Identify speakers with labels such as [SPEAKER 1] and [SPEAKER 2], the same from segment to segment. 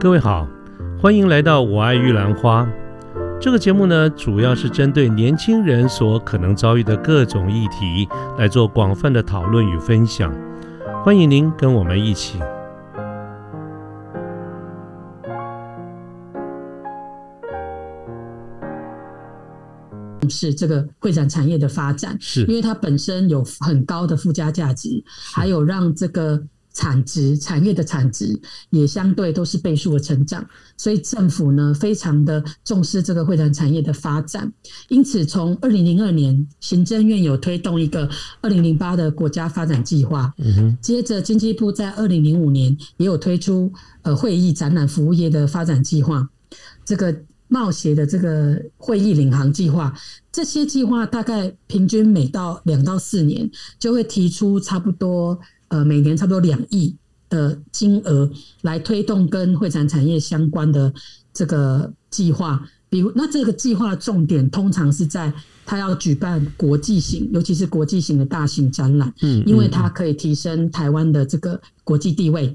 [SPEAKER 1] 各位好，欢迎来到我爱玉兰花。这个节目呢，主要是针对年轻人所可能遭遇的各种议题来做广泛的讨论与分享。欢迎您跟我们一起。
[SPEAKER 2] 是这个会展产业的发展，
[SPEAKER 1] 是
[SPEAKER 2] 因为它本身有很高的附加价值，还有让这个产值产业的产值也相对都是倍数的成长，所以政府呢非常的重视这个会展产业的发展。因此，从二零零二年，行政院有推动一个二零零八的国家发展计划，
[SPEAKER 1] 嗯哼，
[SPEAKER 2] 接着经济部在二零零五年也有推出呃会议展览服务业的发展计划，这个贸协的这个会议领航计划，这些计划大概平均每到两到四年就会提出差不多呃每年差不多两亿的金额来推动跟会展产业相关的这个计划。比如，那这个计划重点通常是在它要举办国际型，尤其是国际型的大型展览，
[SPEAKER 1] 嗯，
[SPEAKER 2] 因为它可以提升台湾的这个国际地位，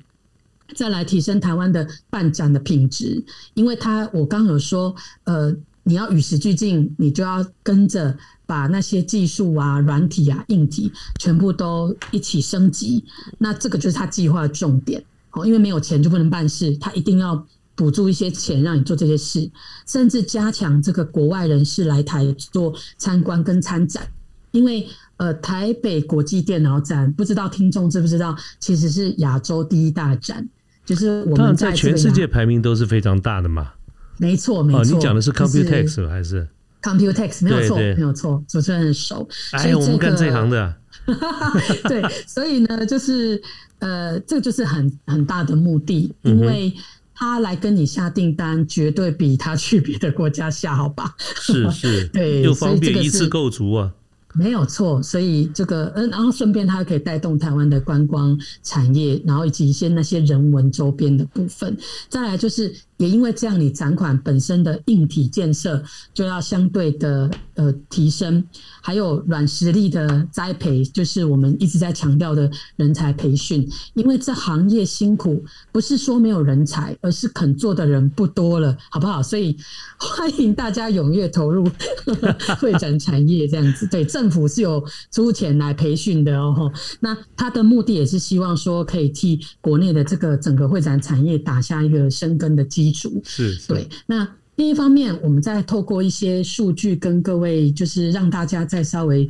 [SPEAKER 2] 再来提升台湾的办展的品质。因为它我刚有说，呃，你要与时俱进，你就要跟着把那些技术啊、软体啊、硬体全部都一起升级。那这个就是他计划的重点哦，因为没有钱就不能办事，他一定要。补助一些钱让你做这些事，甚至加强这个国外人士来台做参观跟参展，因为呃台北国际电脑展，不知道听众知不知道，其实是亚洲第一大展，就是我们
[SPEAKER 1] 在全世界排名都是非常大的嘛。
[SPEAKER 2] 没错，没错。
[SPEAKER 1] 哦，你讲的是 Computex 还是
[SPEAKER 2] Computex？没有错，没有错，主持人很熟。
[SPEAKER 1] 哎，我们干这行的。
[SPEAKER 2] 对，所以呢，就是呃，这个就是很很大的目的，因为。他来跟你下订单，绝对比他去别的国家下好吧？
[SPEAKER 1] 是是，
[SPEAKER 2] 对，
[SPEAKER 1] 又方便一次购足啊，
[SPEAKER 2] 没有错。所以这个，嗯，然后顺便它可以带动台湾的观光产业，然后以及一些那些人文周边的部分。再来就是。也因为这样，你展款本身的硬体建设就要相对的呃提升，还有软实力的栽培，就是我们一直在强调的人才培训。因为这行业辛苦，不是说没有人才，而是肯做的人不多了，好不好？所以 欢迎大家踊跃投入 会展产业，这样子。对，政府是有出钱来培训的哦。那他的目的也是希望说，可以替国内的这个整个会展产业打下一个生根的基。基础
[SPEAKER 1] 是
[SPEAKER 2] 对。那另一方面，我们再透过一些数据跟各位，就是让大家再稍微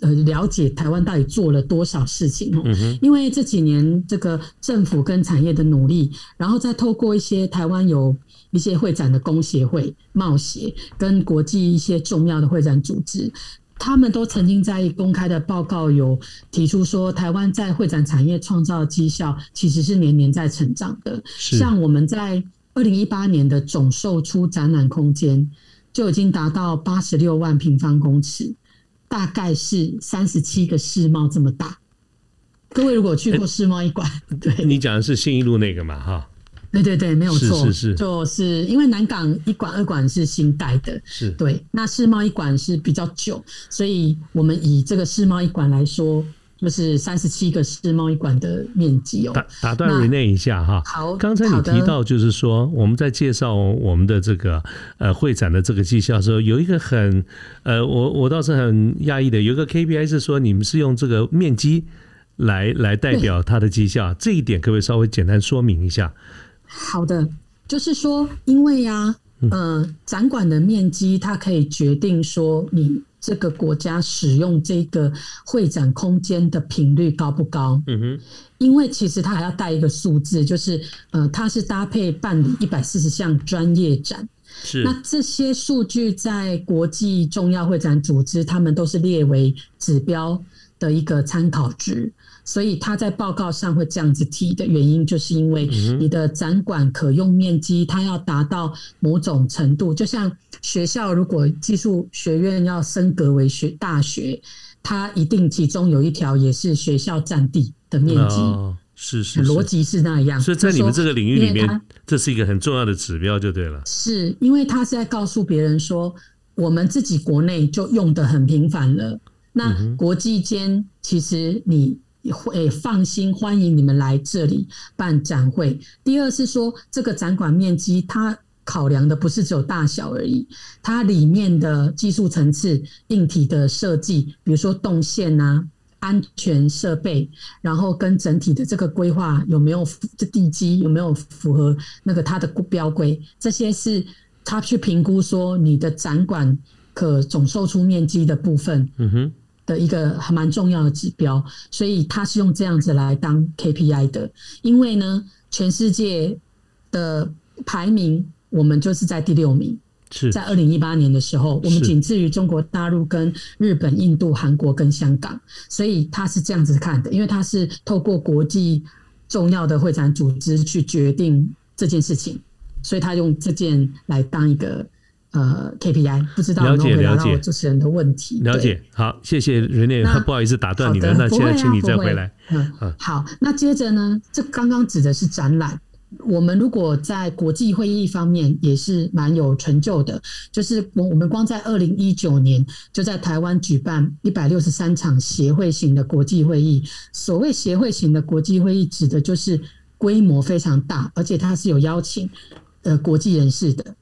[SPEAKER 2] 呃了解台湾到底做了多少事情哦。因为这几年这个政府跟产业的努力，然后再透过一些台湾有一些会展的工协会、贸协跟国际一些重要的会展组织，他们都曾经在公开的报告有提出说，台湾在会展产业创造的绩效其实是年年在成长的。像我们在二零一八年的总售出展览空间就已经达到八十六万平方公尺，大概是三十七个世贸这么大。各位如果去过世贸一馆，对，
[SPEAKER 1] 你讲的是信义路那个嘛？哈，
[SPEAKER 2] 对对对，没有错，
[SPEAKER 1] 是是，
[SPEAKER 2] 就是因为南港一馆、二馆是新盖的，
[SPEAKER 1] 是
[SPEAKER 2] 对，那世贸一馆是比较久，所以我们以这个世贸一馆来说。就是三十七个世贸易馆的面积哦。
[SPEAKER 1] 打打断 Rene 一下哈。
[SPEAKER 2] 好，
[SPEAKER 1] 刚才你提到就是说，我们在介绍我们的这个呃会展的这个绩效的时候，有一个很呃，我我倒是很讶异的，有一个 KPI 是说你们是用这个面积来来代表它的绩效，这一点可不可以稍微简单说明一下？
[SPEAKER 2] 好的，就是说，因为呀，呃，展馆的面积它可以决定说你。这个国家使用这个会展空间的频率高不高？嗯哼，因为其实它还要带一个数字，就是呃，它是搭配办理一百四十项专业展。
[SPEAKER 1] 是，
[SPEAKER 2] 那这些数据在国际重要会展组织，他们都是列为指标的一个参考值。所以他在报告上会这样子提的原因，就是因为你的展馆可用面积，它要达到某种程度。就像学校如果技术学院要升格为学大学，它一定其中有一条也是学校占地的面积，
[SPEAKER 1] 是是
[SPEAKER 2] 逻辑是那样。
[SPEAKER 1] 所以在你们这个领域里面，这是一个很重要的指标，就对了。
[SPEAKER 2] 是因为他是在告诉别人说，我们自己国内就用的很频繁了，那国际间其实你。也会放心欢迎你们来这里办展会。第二是说，这个展馆面积它考量的不是只有大小而已，它里面的技术层次、硬体的设计，比如说动线啊、安全设备，然后跟整体的这个规划有没有这地基有没有符合那个它的标规，这些是他去评估说你的展馆可总售出面积的部分。
[SPEAKER 1] 嗯哼。
[SPEAKER 2] 的一个还蛮重要的指标，所以他是用这样子来当 KPI 的。因为呢，全世界的排名，我们就是在第六名。
[SPEAKER 1] 是
[SPEAKER 2] 在二零一八年的时候，我们仅次于中国大陆、跟日本、印度、韩国跟香港。所以他是这样子看的，因为他是透过国际重要的会展组织去决定这件事情，所以他用这件来当一个。呃，KPI 不知道
[SPEAKER 1] 了解了解
[SPEAKER 2] 主持人的问题。
[SPEAKER 1] 了解，好，谢谢任念，不好意思打断你了，那现在请你再回来。
[SPEAKER 2] 嗯，好，那接着呢，这刚刚指的是展览。我们如果在国际会议方面也是蛮有成就的，就是我我们光在二零一九年就在台湾举办一百六十三场协会型的国际会议。所谓协会型的国际会议，指的就是规模非常大，而且它是有邀请呃国际人士的。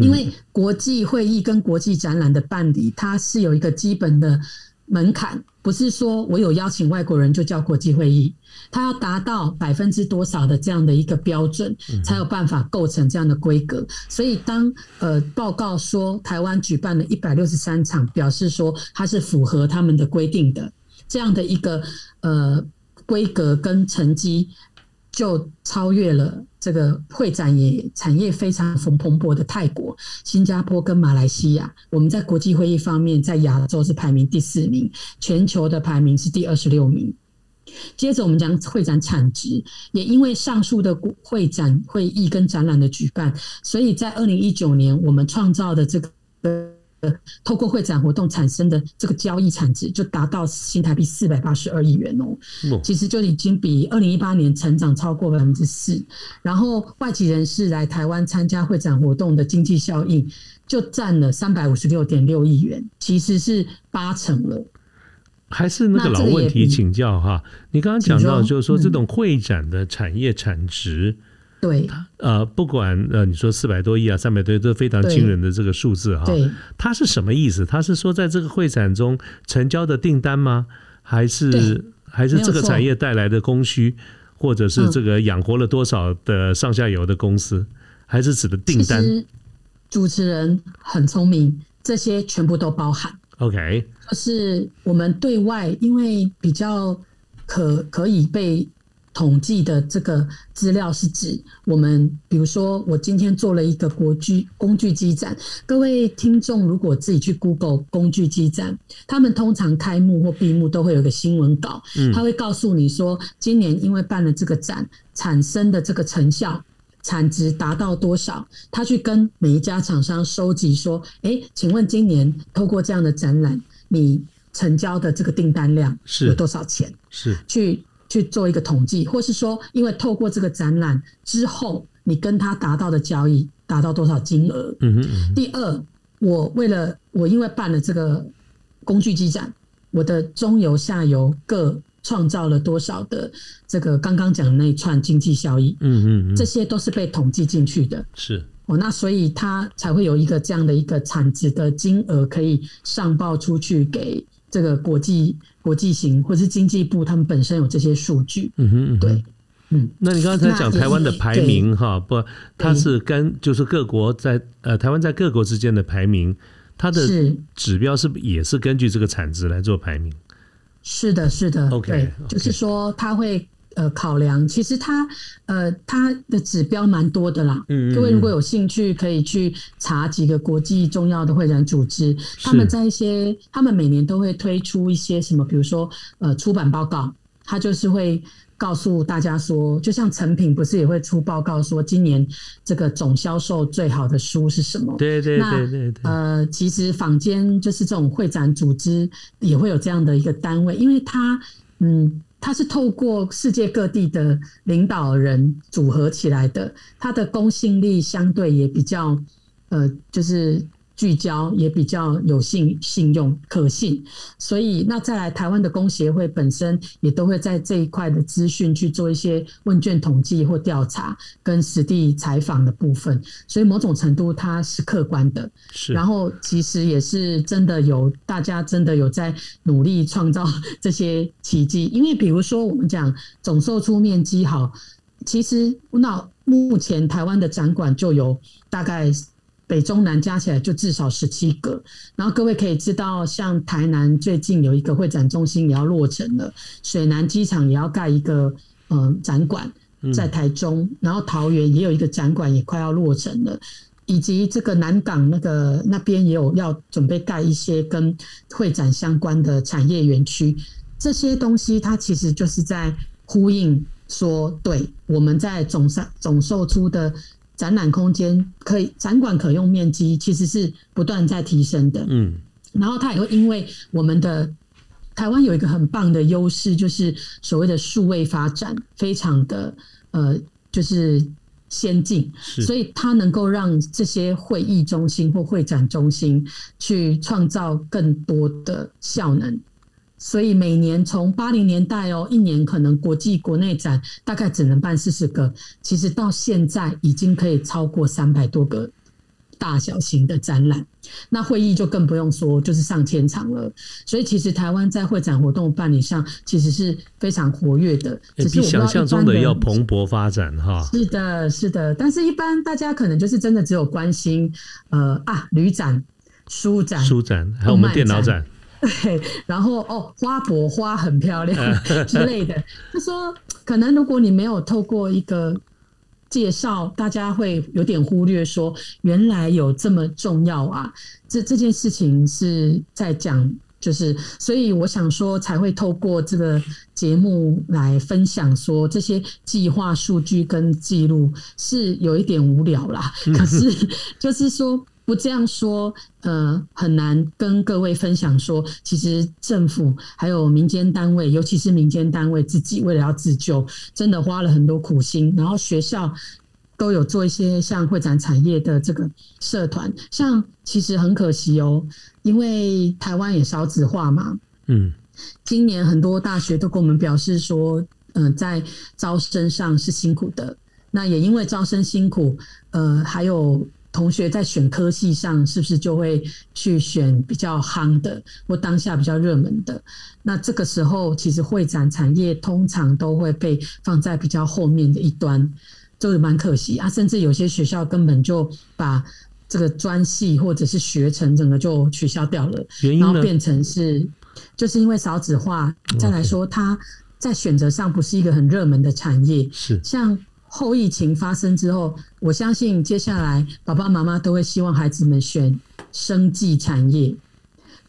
[SPEAKER 2] 因为国际会议跟国际展览的办理，它是有一个基本的门槛，不是说我有邀请外国人就叫国际会议，它要达到百分之多少的这样的一个标准，才有办法构成这样的规格。所以当呃报告说台湾举办了一百六十三场，表示说它是符合他们的规定的这样的一个呃规格跟成绩。就超越了这个会展业产业非常蓬勃的泰国、新加坡跟马来西亚。我们在国际会议方面，在亚洲是排名第四名，全球的排名是第二十六名。接着我们讲会展产值，也因为上述的会展会议跟展览的举办，所以在二零一九年我们创造的这个。透过会展活动产生的这个交易产值就达到新台币四百八十二亿元哦，其实就已经比二零一八年成长超过百分之四。然后外籍人士来台湾参加会展活动的经济效益就占了三百五十六点六亿元，其实是八成了。
[SPEAKER 1] 还是那个老问题，请教哈，你刚刚讲到就是说这种会展的产业产值。
[SPEAKER 2] 对，
[SPEAKER 1] 呃，不管呃，你说四百多亿啊，三百多亿，都非常惊人的这个数字哈。
[SPEAKER 2] 对，
[SPEAKER 1] 它是什么意思？它是说在这个会展中成交的订单吗？还是还是这个产业带来的供需，或者是这个养活了多少的上下游的公司？还是指的订单？
[SPEAKER 2] 主持人很聪明，这些全部都包含。
[SPEAKER 1] OK，
[SPEAKER 2] 就是我们对外，因为比较可可以被。统计的这个资料是指我们，比如说我今天做了一个国具工具机展，各位听众如果自己去 Google 工具机展，他们通常开幕或闭幕都会有个新闻稿，他会告诉你说，今年因为办了这个展产生的这个成效产值达到多少，他去跟每一家厂商收集说，哎，请问今年透过这样的展览，你成交的这个订单量有多少钱？
[SPEAKER 1] 是
[SPEAKER 2] 去。去做一个统计，或是说，因为透过这个展览之后，你跟他达到的交易达到多少金额？
[SPEAKER 1] 嗯嗯。
[SPEAKER 2] 第二，我为了我因为办了这个工具机展，我的中游下游各创造了多少的这个刚刚讲的那一串经济效益？
[SPEAKER 1] 嗯嗯。
[SPEAKER 2] 这些都是被统计进去的。
[SPEAKER 1] 是
[SPEAKER 2] 哦，那所以它才会有一个这样的一个产值的金额可以上报出去给这个国际。国际型或是经济部，他们本身有这些数据。
[SPEAKER 1] 嗯哼，
[SPEAKER 2] 对，嗯。
[SPEAKER 1] 那你刚才讲台湾的排名哈，不，它是跟就是各国在呃台湾在各国之间的排名，它的指标是也是根据这个产值来做排名。
[SPEAKER 2] 是的，是的。
[SPEAKER 1] OK，
[SPEAKER 2] 就是说它会。呃，考量其实它呃它的指标蛮多的啦。
[SPEAKER 1] 嗯
[SPEAKER 2] 各位如果有兴趣，可以去查几个国际重要的会展组织，他们在一些他们每年都会推出一些什么，比如说呃出版报告，他就是会告诉大家说，就像成品不是也会出报告说今年这个总销售最好的书是什么？
[SPEAKER 1] 对对对对对。
[SPEAKER 2] 呃，其实坊间就是这种会展组织也会有这样的一个单位，因为它嗯。它是透过世界各地的领导人组合起来的，它的公信力相对也比较，呃，就是聚焦也比较有信信用可信，所以那再来台湾的工协会本身也都会在这一块的资讯去做一些问卷统计或调查跟实地采访的部分，所以某种程度它是客观的。
[SPEAKER 1] 是，
[SPEAKER 2] 然后其实也是真的有大家真的有在努力创造这些奇迹，因为比如说我们讲总售出面积好，其实那目前台湾的展馆就有大概。北中南加起来就至少十七个，然后各位可以知道，像台南最近有一个会展中心也要落成了，水南机场也要盖一个嗯展馆在台中，然后桃园也有一个展馆也快要落成了，以及这个南港那个那边也有要准备盖一些跟会展相关的产业园区，这些东西它其实就是在呼应说，对我们在总上总售出的。展览空间可以，展馆可用面积其实是不断在提升的。嗯，然后它也会因为我们的台湾有一个很棒的优势，就是所谓的数位发展非常的呃，就是先进，所以它能够让这些会议中心或会展中心去创造更多的效能。所以每年从八零年代哦，一年可能国际国内展大概只能办四十个，其实到现在已经可以超过三百多个大小型的展览。那会议就更不用说，就是上千场了。所以其实台湾在会展活动办理上其实是非常活跃的，
[SPEAKER 1] 比想象中的要蓬勃发展哈。
[SPEAKER 2] 是的，是的。但是一般大家可能就是真的只有关心呃啊旅展、书展、
[SPEAKER 1] 书展，还有我们电脑展。
[SPEAKER 2] 对，然后哦，花博花很漂亮 之类的。他说，可能如果你没有透过一个介绍，大家会有点忽略，说原来有这么重要啊。这这件事情是在讲，就是所以我想说，才会透过这个节目来分享，说这些计划数据跟记录是有一点无聊啦。可是就是说。不这样说，呃，很难跟各位分享说，其实政府还有民间单位，尤其是民间单位自己为了要自救，真的花了很多苦心。然后学校都有做一些像会展产业的这个社团，像其实很可惜哦，因为台湾也少子化嘛，嗯，今年很多大学都跟我们表示说，嗯，在招生上是辛苦的。那也因为招生辛苦，呃，还有。同学在选科系上，是不是就会去选比较夯的或当下比较热门的？那这个时候，其实会展产业通常都会被放在比较后面的一端，就是蛮可惜啊。甚至有些学校根本就把这个专系或者是学程整个就取消掉了，然后变成是就是因为少子化，再来说它在选择上不是一个很热门的产业，
[SPEAKER 1] 是
[SPEAKER 2] 像。后疫情发生之后，我相信接下来爸爸妈妈都会希望孩子们选生技产业。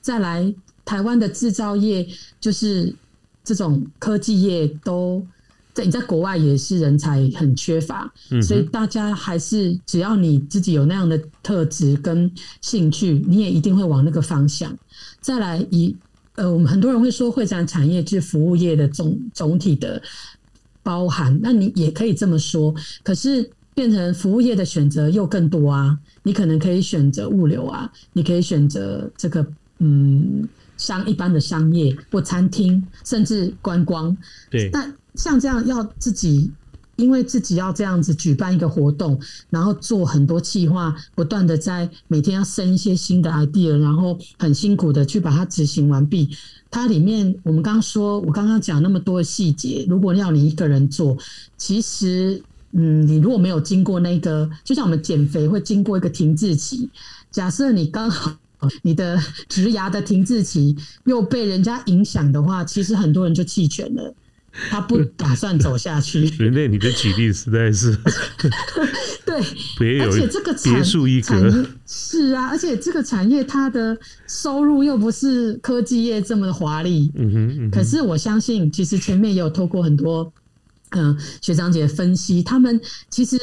[SPEAKER 2] 再来，台湾的制造业就是这种科技业，都在你在国外也是人才很缺乏，所以大家还是只要你自己有那样的特质跟兴趣，你也一定会往那个方向。再来，以呃，我们很多人会说，会展产业是服务业的总总体的。包含，那你也可以这么说。可是变成服务业的选择又更多啊！你可能可以选择物流啊，你可以选择这个嗯商一般的商业或餐厅，甚至观光。
[SPEAKER 1] 对。
[SPEAKER 2] 那像这样要自己，因为自己要这样子举办一个活动，然后做很多计划，不断的在每天要生一些新的 idea，然后很辛苦的去把它执行完毕。它里面，我们刚刚说，我刚刚讲那么多的细节，如果要你一个人做，其实，嗯，你如果没有经过那个，就像我们减肥会经过一个停滞期，假设你刚好你的植牙的停滞期又被人家影响的话，其实很多人就弃权了。他不打算走下去。
[SPEAKER 1] 人类，你的举例实在是
[SPEAKER 2] 对，而且这个产产业是啊，而且这个产业它的收入又不是科技业这么的华丽。嗯哼，可是我相信，其实前面也有透过很多嗯学长姐分析，他们其实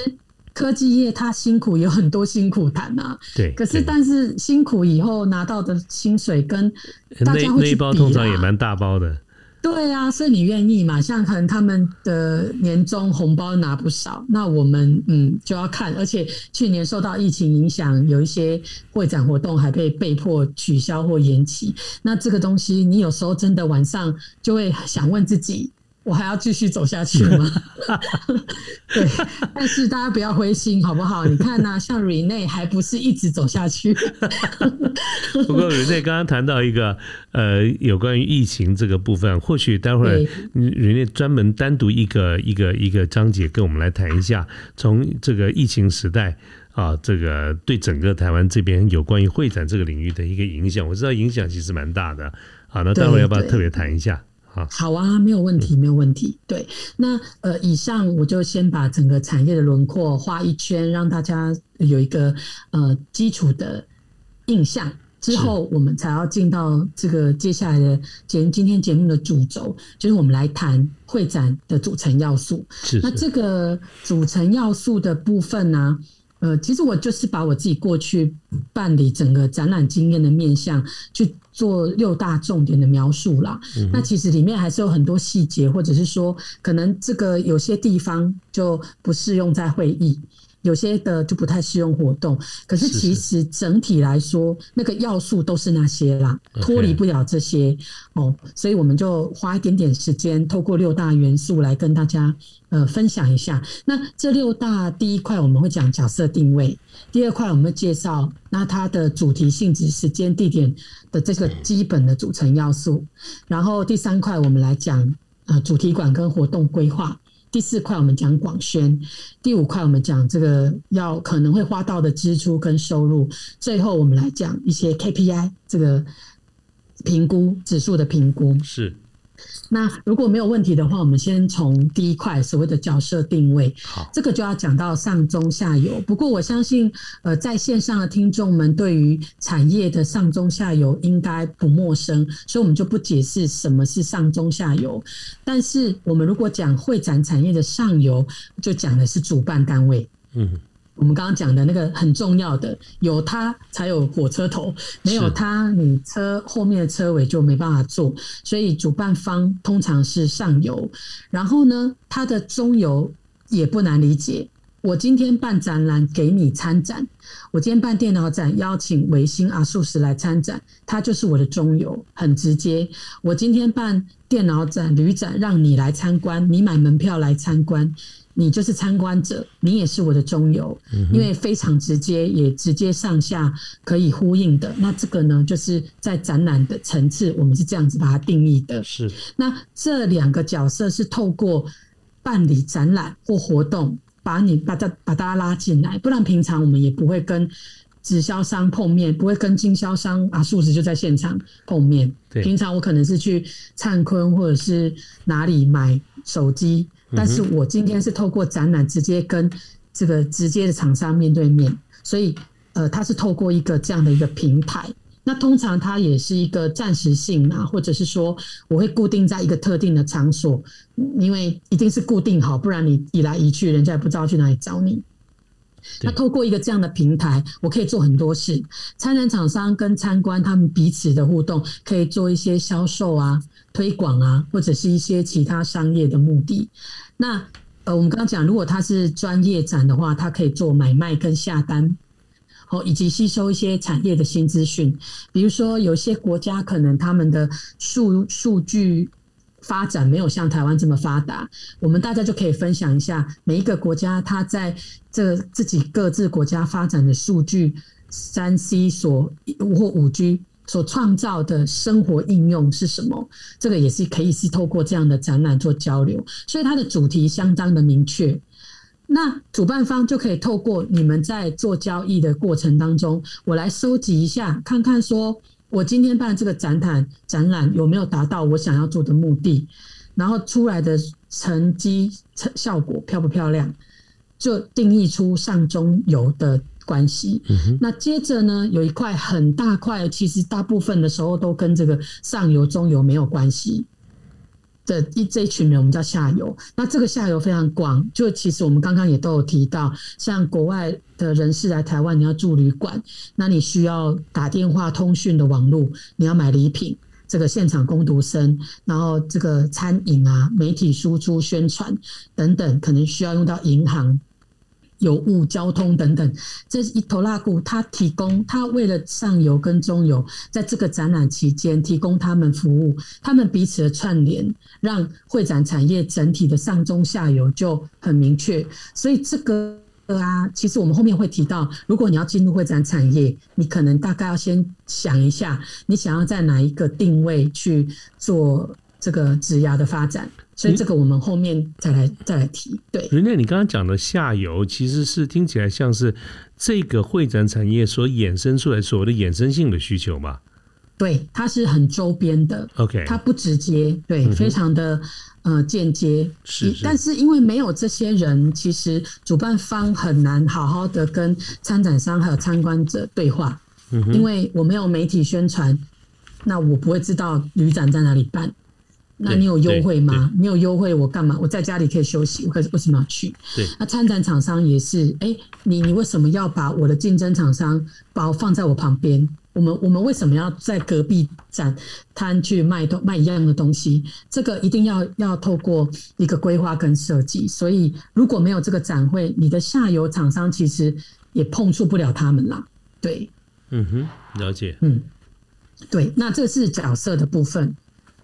[SPEAKER 2] 科技业它辛苦有很多辛苦谈啊。
[SPEAKER 1] 对，
[SPEAKER 2] 可是但是辛苦以后拿到的薪水跟大家
[SPEAKER 1] 那一包通常也蛮大包的。
[SPEAKER 2] 对啊，所以你愿意嘛？像可能他们的年终红包拿不少，那我们嗯就要看。而且去年受到疫情影响，有一些会展活动还被被迫取消或延期。那这个东西，你有时候真的晚上就会想问自己。我还要继续走下去吗？对，但是大家不要灰心，好不好？你看呢，像 Rene 还不是一直走下去。
[SPEAKER 1] 不过 Rene 刚刚谈到一个呃，有关于疫情这个部分，或许待会儿 Rene 专门单独一个一个一个章节跟我们来谈一下，从这个疫情时代啊，这个对整个台湾这边有关于会展这个领域的一个影响，我知道影响其实蛮大的。好，那待会儿要不要特别谈一下？
[SPEAKER 2] 好啊，没有问题，没有问题。对，那呃，以上我就先把整个产业的轮廓画一圈，让大家有一个呃基础的印象。之后我们才要进到这个接下来的节今天节目的主轴，就是我们来谈会展的组成要素。
[SPEAKER 1] 是，
[SPEAKER 2] 那这个组成要素的部分呢？呃，其实我就是把我自己过去办理整个展览经验的面向去做六大重点的描述啦。那其实里面还是有很多细节，或者是说，可能这个有些地方就不适用在会议。有些的就不太适用活动，可是其实整体来说，那个要素都是那些啦，脱离不了这些。哦，所以我们就花一点点时间，透过六大元素来跟大家呃分享一下。那这六大第一块我们会讲角色定位，第二块我们会介绍那它的主题性质、时间、地点的这个基本的组成要素，然后第三块我们来讲呃主题馆跟活动规划。第四块我们讲广宣，第五块我们讲这个要可能会花到的支出跟收入，最后我们来讲一些 KPI 这个评估指数的评估
[SPEAKER 1] 是。
[SPEAKER 2] 那如果没有问题的话，我们先从第一块所谓的角色定位，
[SPEAKER 1] 好，
[SPEAKER 2] 这个就要讲到上中下游。不过我相信，呃，在线上的听众们对于产业的上中下游应该不陌生，所以我们就不解释什么是上中下游。但是我们如果讲会展产业的上游，就讲的是主办单位，嗯。我们刚刚讲的那个很重要的，有它才有火车头，没有它，你车后面的车尾就没办法坐。所以主办方通常是上游，然后呢，它的中游也不难理解。我今天办展览给你参展，我今天办电脑展邀请维新阿素石来参展，它就是我的中游，很直接。我今天办电脑展、旅展让你来参观，你买门票来参观。你就是参观者，你也是我的中游，因为非常直接，也直接上下可以呼应的。那这个呢，就是在展览的层次，我们是这样子把它定义的。
[SPEAKER 1] 是，
[SPEAKER 2] 那这两个角色是透过办理展览或活动，把你把大把大家拉进来，不然平常我们也不会跟直销商碰面，不会跟经销商啊，数值就在现场碰面。平常我可能是去灿坤或者是哪里买手机。但是我今天是透过展览直接跟这个直接的厂商面对面，所以呃，它是透过一个这样的一个平台。那通常它也是一个暂时性啊，或者是说我会固定在一个特定的场所，因为一定是固定好，不然你移来移去，人家也不知道去哪里找你。那透过一个这样的平台，我可以做很多事。参展厂商跟参观他们彼此的互动，可以做一些销售啊、推广啊，或者是一些其他商业的目的。那呃，我们刚刚讲，如果它是专业展的话，它可以做买卖跟下单，哦，以及吸收一些产业的新资讯。比如说，有些国家可能他们的数数据。发展没有像台湾这么发达，我们大家就可以分享一下每一个国家它在这自己各自国家发展的数据三 C 所或五 G 所创造的生活应用是什么？这个也是可以是透过这样的展览做交流，所以它的主题相当的明确。那主办方就可以透过你们在做交易的过程当中，我来收集一下，看看说。我今天办这个展览，展览有没有达到我想要做的目的？然后出来的成绩、成效果漂不漂亮，就定义出上中游的关系。那接着呢，有一块很大块，其实大部分的时候都跟这个上游、中游没有关系。的一这一群人，我们叫下游。那这个下游非常广，就其实我们刚刚也都有提到，像国外的人士来台湾，你要住旅馆，那你需要打电话通讯的网络，你要买礼品，这个现场攻读生，然后这个餐饮啊、媒体输出、宣传等等，可能需要用到银行。有物交通等等，这一头拉股，它提供它为了上游跟中游，在这个展览期间提供他们服务，他们彼此的串联，让会展产业整体的上中下游就很明确。所以这个啊，其实我们后面会提到，如果你要进入会展产业，你可能大概要先想一下，你想要在哪一个定位去做这个职涯的发展。所以这个我们后面再来再来提。对，
[SPEAKER 1] 人家你刚刚讲的下游，其实是听起来像是这个会展产业所衍生出来所谓的衍生性的需求嘛？
[SPEAKER 2] 对，它是很周边的。
[SPEAKER 1] OK，
[SPEAKER 2] 它不直接，对，非常的呃间接。
[SPEAKER 1] 是，
[SPEAKER 2] 但是因为没有这些人，其实主办方很难好好的跟参展商还有参观者对话。嗯因为我没有媒体宣传，那我不会知道旅展在哪里办。那你有优惠吗？没有优惠，我干嘛？我在家里可以休息，我可为什么要去？
[SPEAKER 1] 对，
[SPEAKER 2] 那参展厂商也是，哎，你你为什么要把我的竞争厂商把我放在我旁边？我们我们为什么要在隔壁展摊去卖东卖一样的东西？这个一定要要透过一个规划跟设计。所以如果没有这个展会，你的下游厂商其实也碰触不了他们啦。对，
[SPEAKER 1] 嗯哼，了解，
[SPEAKER 2] 嗯，对，那这是角色的部分。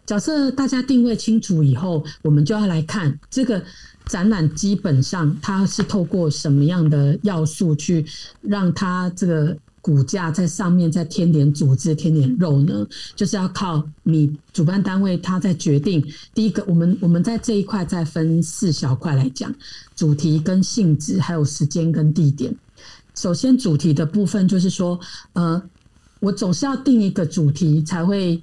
[SPEAKER 2] 假设大家定位清楚以后，我们就要来看这个展览，基本上它是透过什么样的要素去让它这个骨架在上面再添点组织、添点肉呢？就是要靠你主办单位他在决定。第一个，我们我们在这一块再分四小块来讲：主题跟性质，还有时间跟地点。首先，主题的部分就是说，呃，我总是要定一个主题才会。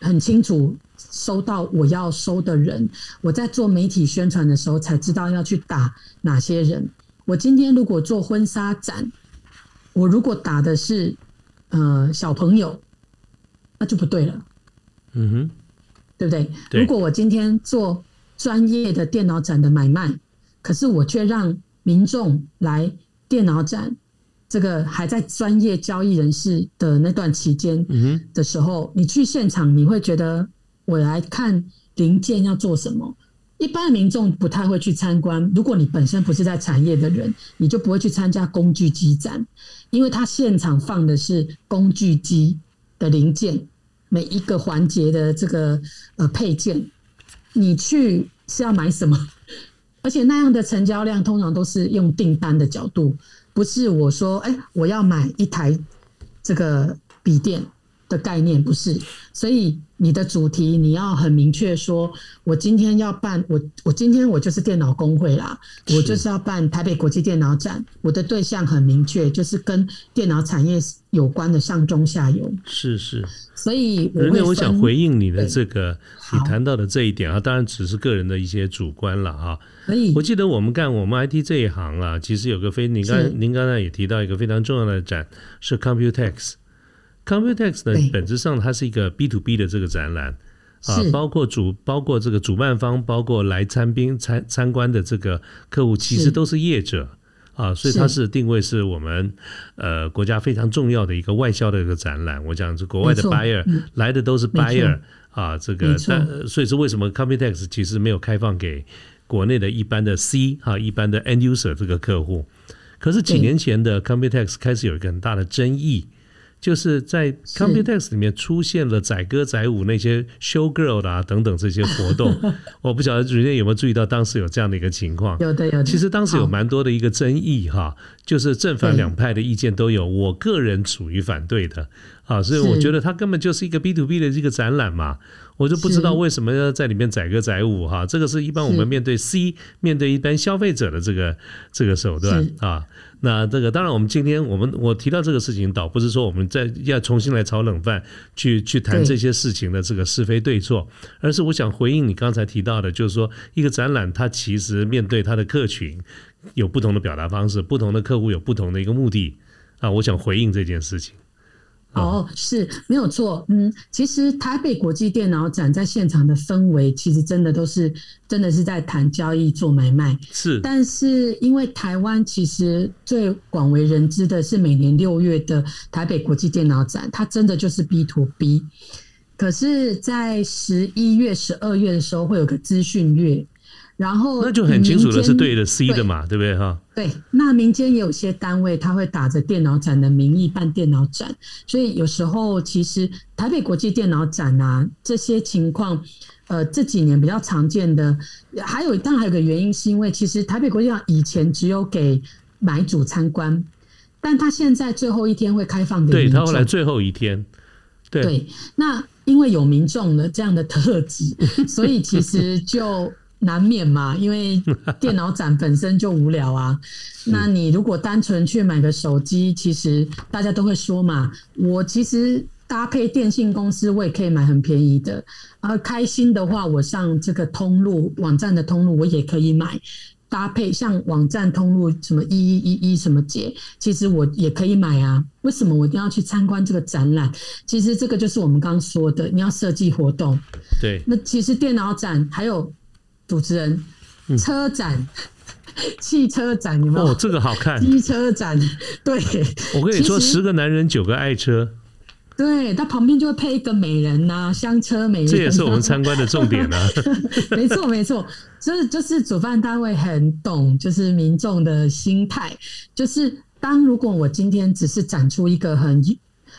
[SPEAKER 2] 很清楚收到我要收的人，我在做媒体宣传的时候才知道要去打哪些人。我今天如果做婚纱展，我如果打的是呃小朋友，那就不对了。
[SPEAKER 1] 嗯哼，
[SPEAKER 2] 对不对？如果我今天做专业的电脑展的买卖，可是我却让民众来电脑展。这个还在专业交易人士的那段期间的时候，你去现场，你会觉得我来看零件要做什么？一般的民众不太会去参观。如果你本身不是在产业的人，你就不会去参加工具机展，因为他现场放的是工具机的零件，每一个环节的这个呃配件，你去是要买什么？而且那样的成交量通常都是用订单的角度。不是我说，哎，我要买一台这个笔电的概念，不是。所以你的主题你要很明确，说我今天要办，我我今天我就是电脑工会啦，我就是要办台北国际电脑展，我的对象很明确，就是跟电脑产业有关的上中下游。
[SPEAKER 1] 是是。
[SPEAKER 2] 所以，
[SPEAKER 1] 人类，我想回应你的这个，你谈到的这一点啊，当然只是个人的一些主观了啊。
[SPEAKER 2] 可以，
[SPEAKER 1] 我记得我们干我们 IT 这一行啊，其实有个非，您刚您刚才也提到一个非常重要的展是 Computex。Computex 呢，本质上它是一个 B to B 的这个展览啊，包括主包括这个主办方，包括来参宾参参观的这个客户，其实都是业者。啊，所以它是定位是我们呃国家非常重要的一个外销的一个展览。我讲是国外的 buyer 来的都是 buyer 啊，这个但所以说为什么 Computex 其实没有开放给国内的一般的 C 哈一般的 end user 这个客户？可是几年前的 Computex 开始有一个很大的争议。就是在 Computex 里面出现了载歌载舞那些 show girl 啊等等这些活动，我不晓得主任有没有注意到当时有这样的一个情况？
[SPEAKER 2] 有的有的。
[SPEAKER 1] 其实当时有蛮多的一个争议哈，就是正反两派的意见都有，我个人属于反对的。啊，所以我觉得它根本就是一个 B to B 的这个展览嘛，我就不知道为什么要在里面载歌载舞哈，这个是一般我们面对 C 面对一般消费者的这个这个手段啊。那这个当然，我们今天我们我提到这个事情，倒不是说我们在要重新来炒冷饭，去去谈这些事情的这个是非对错，而是我想回应你刚才提到的，就是说一个展览它其实面对它的客群有不同的表达方式，不同的客户有不同的一个目的啊，我想回应这件事情。
[SPEAKER 2] 哦，是没有错。嗯，其实台北国际电脑展在现场的氛围，其实真的都是真的是在谈交易做买卖。
[SPEAKER 1] 是，
[SPEAKER 2] 但是因为台湾其实最广为人知的是每年六月的台北国际电脑展，它真的就是 B to B。可是，在十一月、十二月的时候会有个资讯月，然后
[SPEAKER 1] 那就很清楚的是对的 C 的嘛，对不对哈？
[SPEAKER 2] 对，那民间也有些单位，他会打着电脑展的名义办电脑展，所以有时候其实台北国际电脑展啊这些情况。呃，这几年比较常见的，还有当然还有个原因，是因为其实台北国际以前只有给买主参观，但他现在最后一天会开放给
[SPEAKER 1] 对他后来最后一天，
[SPEAKER 2] 对，那因为有民众的这样的特质，所以其实就难免嘛，因为电脑展本身就无聊啊。那你如果单纯去买个手机，其实大家都会说嘛，我其实。搭配电信公司，我也可以买很便宜的。而开心的话，我上这个通路网站的通路，我也可以买。搭配像网站通路什么一一一一什么节，其实我也可以买啊。为什么我一定要去参观这个展览？其实这个就是我们刚刚说的，你要设计活动。
[SPEAKER 1] 对。
[SPEAKER 2] 那其实电脑展还有主持人车展、汽车展，有没有？
[SPEAKER 1] 哦，这个好看。
[SPEAKER 2] 机车展，对。
[SPEAKER 1] 我跟你说，十个男人九个爱车。
[SPEAKER 2] 对，它旁边就会配一个美人呐，香车美人。
[SPEAKER 1] 这也是我们参观的重点啊。
[SPEAKER 2] 没错，没错，就是就是主办单位很懂，就是民众的心态。就是当如果我今天只是展出一个很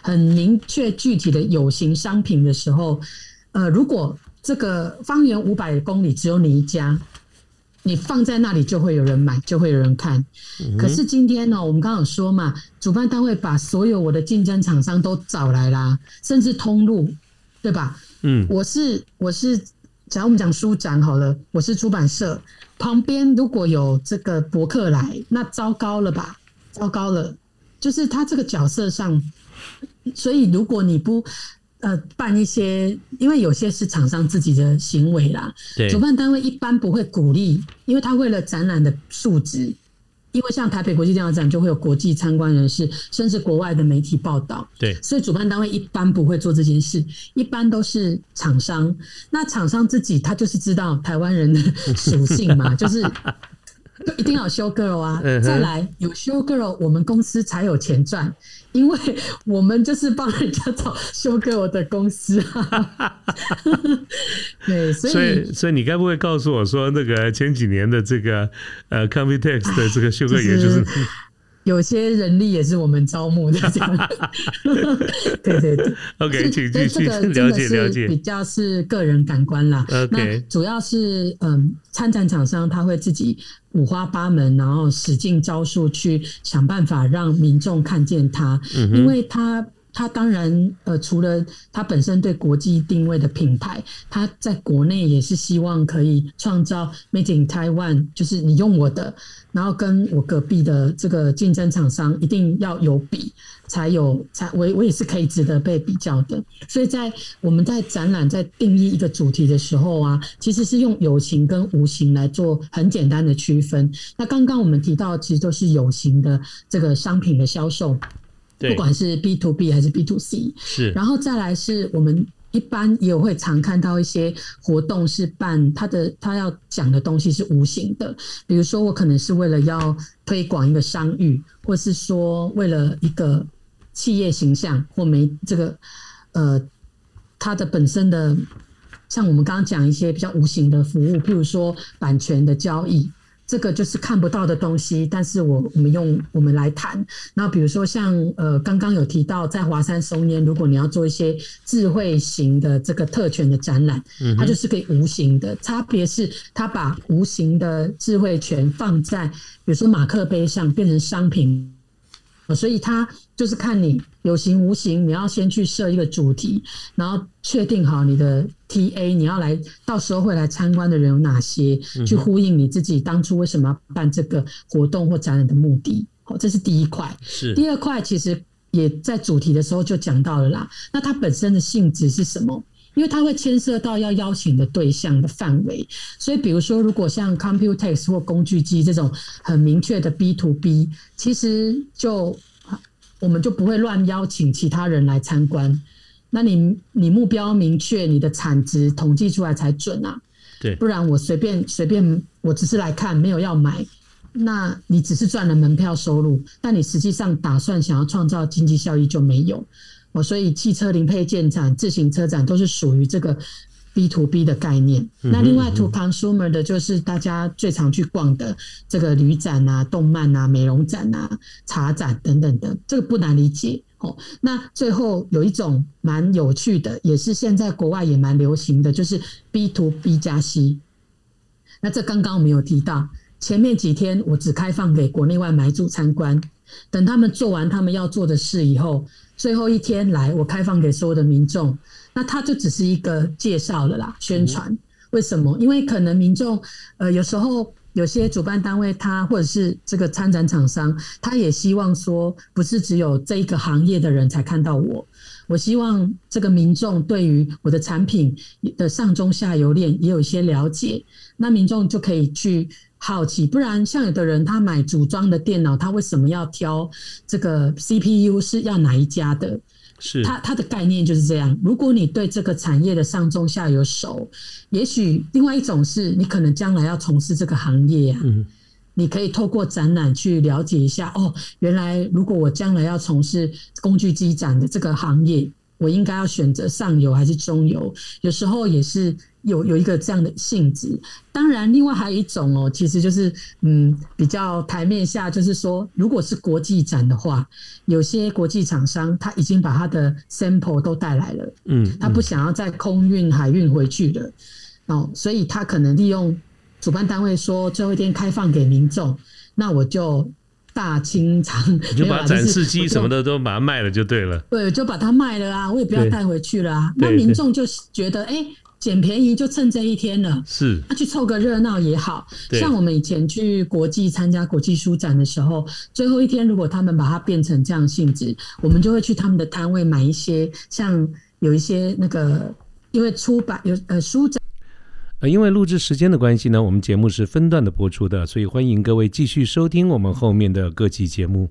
[SPEAKER 2] 很明确具体的有形商品的时候，呃，如果这个方圆五百公里只有你一家。你放在那里就会有人买，就会有人看。可是今天呢，我们刚刚有说嘛，主办单位把所有我的竞争厂商都找来啦，甚至通路，对吧？嗯，我是我是，假如我们讲书展好了，我是出版社，旁边如果有这个博客来，那糟糕了吧？糟糕了，就是他这个角色上，所以如果你不。呃，办一些，因为有些是厂商自己的行为啦。
[SPEAKER 1] 对，
[SPEAKER 2] 主办单位一般不会鼓励，因为他为了展览的素质，因为像台北国际电脑展就会有国际参观人士，甚至国外的媒体报道。
[SPEAKER 1] 对，
[SPEAKER 2] 所以主办单位一般不会做这件事，一般都是厂商。那厂商自己他就是知道台湾人的 属性嘛，就是。一定要 show girl 啊！再来有 show girl，我们公司才有钱赚，因为我们就是帮人家找 show girl 的公司。对，所
[SPEAKER 1] 以所以你该不会告诉我说，那个前几年的这个呃 Computex 的这个 show girl 也就是。
[SPEAKER 2] 有些人力也是我们招募的，这样。对对对
[SPEAKER 1] ，OK，请继续
[SPEAKER 2] 了解了解。比较是个人感官啦
[SPEAKER 1] ，OK，
[SPEAKER 2] 主要是嗯，参展厂商他会自己五花八门，然后使劲招数去想办法让民众看见他，因为他。他当然，呃，除了他本身对国际定位的品牌，他在国内也是希望可以创造 Made in Taiwan，就是你用我的，然后跟我隔壁的这个竞争厂商一定要有比，才有才我我也是可以值得被比较的。所以在我们在展览在定义一个主题的时候啊，其实是用有形跟无形来做很简单的区分。那刚刚我们提到，其实都是有形的这个商品的销售。不管是 B to B 还是 B to C，
[SPEAKER 1] 是，
[SPEAKER 2] 然后再来是我们一般也会常看到一些活动是办他的他要讲的东西是无形的，比如说我可能是为了要推广一个商誉，或是说为了一个企业形象或没这个呃它的本身的，像我们刚刚讲一些比较无形的服务，譬如说版权的交易。这个就是看不到的东西，但是我我们用我们来谈。那比如说像呃刚刚有提到在华山松烟，如果你要做一些智慧型的这个特权的展览，它就是可以无形的。差别是它把无形的智慧权放在比如说马克杯上变成商品。所以它就是看你有形无形，你要先去设一个主题，然后确定好你的 TA，你要来到时候会来参观的人有哪些，去呼应你自己当初为什么要办这个活动或展览的目的。好，这是第一块。
[SPEAKER 1] 是
[SPEAKER 2] 第二块，其实也在主题的时候就讲到了啦。那它本身的性质是什么？因为它会牵涉到要邀请的对象的范围，所以比如说，如果像 Computex 或工具机这种很明确的 B to B，其实就我们就不会乱邀请其他人来参观。那你你目标明确，你的产值统计出来才准啊。
[SPEAKER 1] 对，
[SPEAKER 2] 不然我随便随便，我只是来看，没有要买，那你只是赚了门票收入，但你实际上打算想要创造经济效益就没有。哦，所以汽车零配件展、自行车展都是属于这个 B to B 的概念。那另外 to consumer 的就是大家最常去逛的这个旅展啊、动漫啊、美容展啊、茶展等等的，这个不难理解。哦，那最后有一种蛮有趣的，也是现在国外也蛮流行的，就是 B to B 加 C。那这刚刚我们有提到，前面几天我只开放给国内外买主参观，等他们做完他们要做的事以后，最后一天来我开放给所有的民众，那它就只是一个介绍了啦，宣传。为什么？因为可能民众呃有时候。有些主办单位，他或者是这个参展厂商，他也希望说，不是只有这一个行业的人才看到我。我希望这个民众对于我的产品的上中下游链也有一些了解，那民众就可以去好奇。不然，像有的人他买组装的电脑，他为什么要挑这个 CPU 是要哪一家的？
[SPEAKER 1] 是
[SPEAKER 2] 它它的概念就是这样。如果你对这个产业的上中下游熟，也许另外一种是你可能将来要从事这个行业啊，你可以透过展览去了解一下。哦，原来如果我将来要从事工具机展的这个行业。我应该要选择上游还是中游？有时候也是有有一个这样的性质。当然，另外还有一种哦，其实就是嗯，比较台面下，就是说，如果是国际展的话，有些国际厂商他已经把他的 sample 都带来了，嗯，他不想要再空运海运回去了，哦，所以他可能利用主办单位说最后一天开放给民众，那我就。大清仓，你
[SPEAKER 1] 就把展示机什么的都把它卖了就对了。
[SPEAKER 2] 对，就把它卖了啊，我也不要带回去了啊。那民众就觉得，哎，捡便宜就趁这一天了，
[SPEAKER 1] 是，
[SPEAKER 2] 那去凑个热闹也好。像我们以前去国际参加国际书展的时候，最后一天如果他们把它变成这样性质，我们就会去他们的摊位买一些，像有一些那个，因为出版有呃书展。
[SPEAKER 1] 呃，因为录制时间的关系呢，我们节目是分段的播出的，所以欢迎各位继续收听我们后面的各期节目。